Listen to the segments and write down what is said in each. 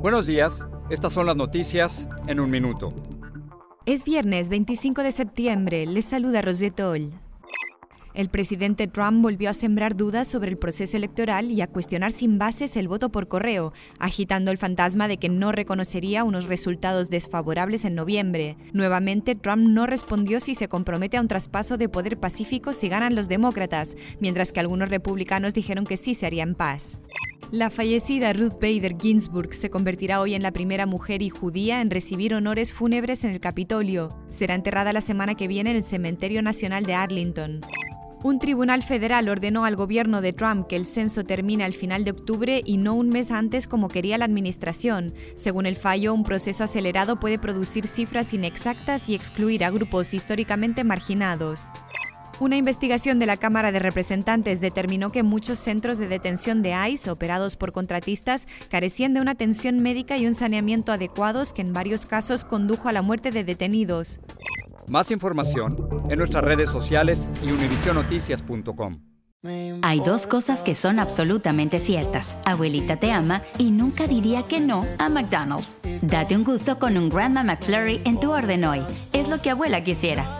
Buenos días, estas son las noticias en un minuto. Es viernes 25 de septiembre, les saluda Rosetol. El presidente Trump volvió a sembrar dudas sobre el proceso electoral y a cuestionar sin bases el voto por correo, agitando el fantasma de que no reconocería unos resultados desfavorables en noviembre. Nuevamente, Trump no respondió si se compromete a un traspaso de poder pacífico si ganan los demócratas, mientras que algunos republicanos dijeron que sí se haría en paz. La fallecida Ruth Bader Ginsburg se convertirá hoy en la primera mujer y judía en recibir honores fúnebres en el Capitolio. Será enterrada la semana que viene en el Cementerio Nacional de Arlington. Un tribunal federal ordenó al gobierno de Trump que el censo termine al final de octubre y no un mes antes como quería la administración. Según el fallo, un proceso acelerado puede producir cifras inexactas y excluir a grupos históricamente marginados. Una investigación de la Cámara de Representantes determinó que muchos centros de detención de ICE operados por contratistas carecían de una atención médica y un saneamiento adecuados que en varios casos condujo a la muerte de detenidos. Más información en nuestras redes sociales y univisionoticias.com. Hay dos cosas que son absolutamente ciertas. Abuelita te ama y nunca diría que no a McDonald's. Date un gusto con un Grandma McFlurry en tu orden hoy. Es lo que abuela quisiera.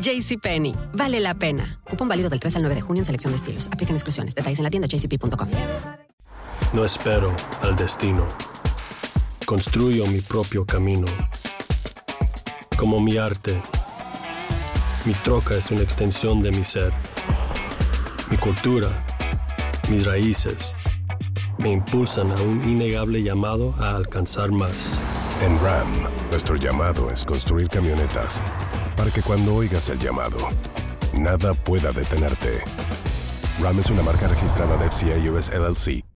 JCPenney, vale la pena. Cupón válido del 3 al 9 de junio en selección de estilos. Aplican exclusiones. Detalles en la tienda jcp.com. No espero al destino. Construyo mi propio camino. Como mi arte, mi troca es una extensión de mi ser. Mi cultura, mis raíces, me impulsan a un innegable llamado a alcanzar más. En RAM, nuestro llamado es construir camionetas para que cuando oigas el llamado, nada pueda detenerte. RAM es una marca registrada de FCA US LLC.